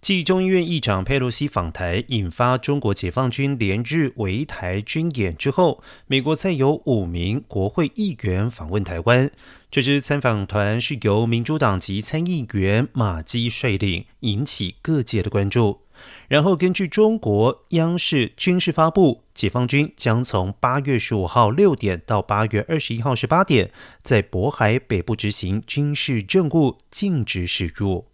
继中医院议长佩洛西访台引发中国解放军连日围台军演之后美国再有五名国会议员访问台湾。这支参访团是由民主党籍参议员马基率领引起各界的关注。然后根据中国央视军事发布解放军将从八月十五号六点到八月二十一号十八点在渤海北部执行军事政务禁止驶入。